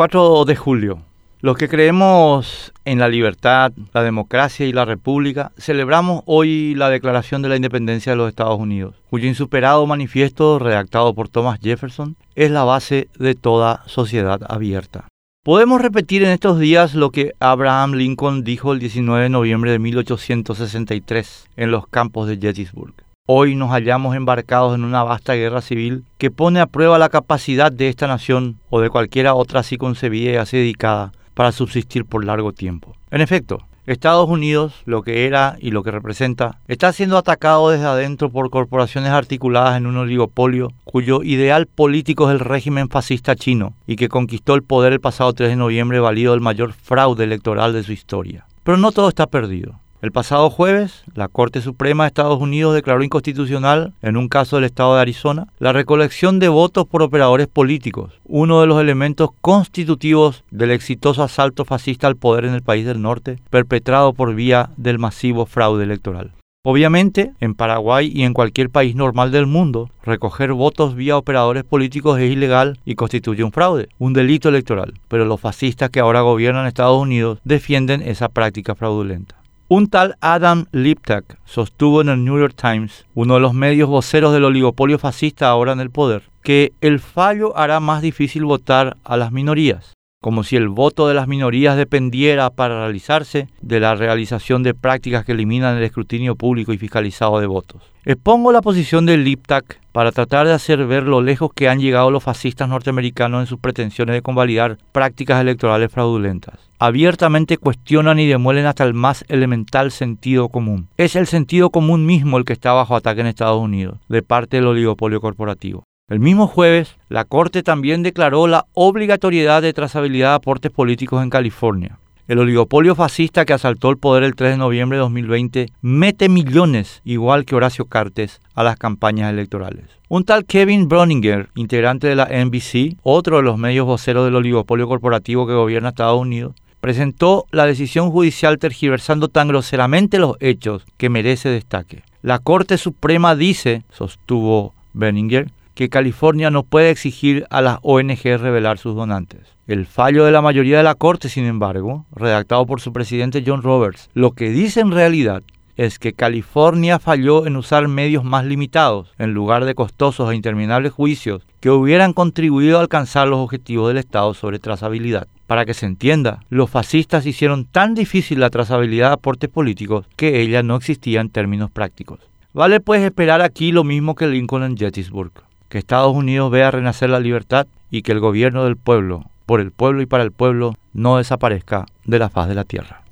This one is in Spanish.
4 de julio. Los que creemos en la libertad, la democracia y la república, celebramos hoy la Declaración de la Independencia de los Estados Unidos, cuyo insuperado manifiesto, redactado por Thomas Jefferson, es la base de toda sociedad abierta. Podemos repetir en estos días lo que Abraham Lincoln dijo el 19 de noviembre de 1863 en los campos de Gettysburg. Hoy nos hallamos embarcados en una vasta guerra civil que pone a prueba la capacidad de esta nación o de cualquiera otra así concebida y así dedicada para subsistir por largo tiempo. En efecto, Estados Unidos, lo que era y lo que representa, está siendo atacado desde adentro por corporaciones articuladas en un oligopolio cuyo ideal político es el régimen fascista chino y que conquistó el poder el pasado 3 de noviembre valido el mayor fraude electoral de su historia. Pero no todo está perdido. El pasado jueves, la Corte Suprema de Estados Unidos declaró inconstitucional, en un caso del estado de Arizona, la recolección de votos por operadores políticos, uno de los elementos constitutivos del exitoso asalto fascista al poder en el país del norte, perpetrado por vía del masivo fraude electoral. Obviamente, en Paraguay y en cualquier país normal del mundo, recoger votos vía operadores políticos es ilegal y constituye un fraude, un delito electoral, pero los fascistas que ahora gobiernan Estados Unidos defienden esa práctica fraudulenta. Un tal Adam Liptak sostuvo en el New York Times, uno de los medios voceros del oligopolio fascista ahora en el poder, que el fallo hará más difícil votar a las minorías, como si el voto de las minorías dependiera para realizarse de la realización de prácticas que eliminan el escrutinio público y fiscalizado de votos. Expongo la posición de Liptak para tratar de hacer ver lo lejos que han llegado los fascistas norteamericanos en sus pretensiones de convalidar prácticas electorales fraudulentas abiertamente cuestionan y demuelen hasta el más elemental sentido común. Es el sentido común mismo el que está bajo ataque en Estados Unidos, de parte del oligopolio corporativo. El mismo jueves, la Corte también declaró la obligatoriedad de trazabilidad de aportes políticos en California. El oligopolio fascista que asaltó el poder el 3 de noviembre de 2020 mete millones, igual que Horacio Cartes, a las campañas electorales. Un tal Kevin Broninger, integrante de la NBC, otro de los medios voceros del oligopolio corporativo que gobierna Estados Unidos, presentó la decisión judicial tergiversando tan groseramente los hechos que merece destaque. La Corte Suprema dice, sostuvo Benninger, que California no puede exigir a las ONG revelar sus donantes. El fallo de la mayoría de la Corte, sin embargo, redactado por su presidente John Roberts, lo que dice en realidad es que California falló en usar medios más limitados, en lugar de costosos e interminables juicios que hubieran contribuido a alcanzar los objetivos del Estado sobre trazabilidad. Para que se entienda, los fascistas hicieron tan difícil la trazabilidad de aportes políticos que ella no existía en términos prácticos. Vale pues esperar aquí lo mismo que Lincoln en Gettysburg, que Estados Unidos vea renacer la libertad y que el gobierno del pueblo, por el pueblo y para el pueblo, no desaparezca de la faz de la tierra.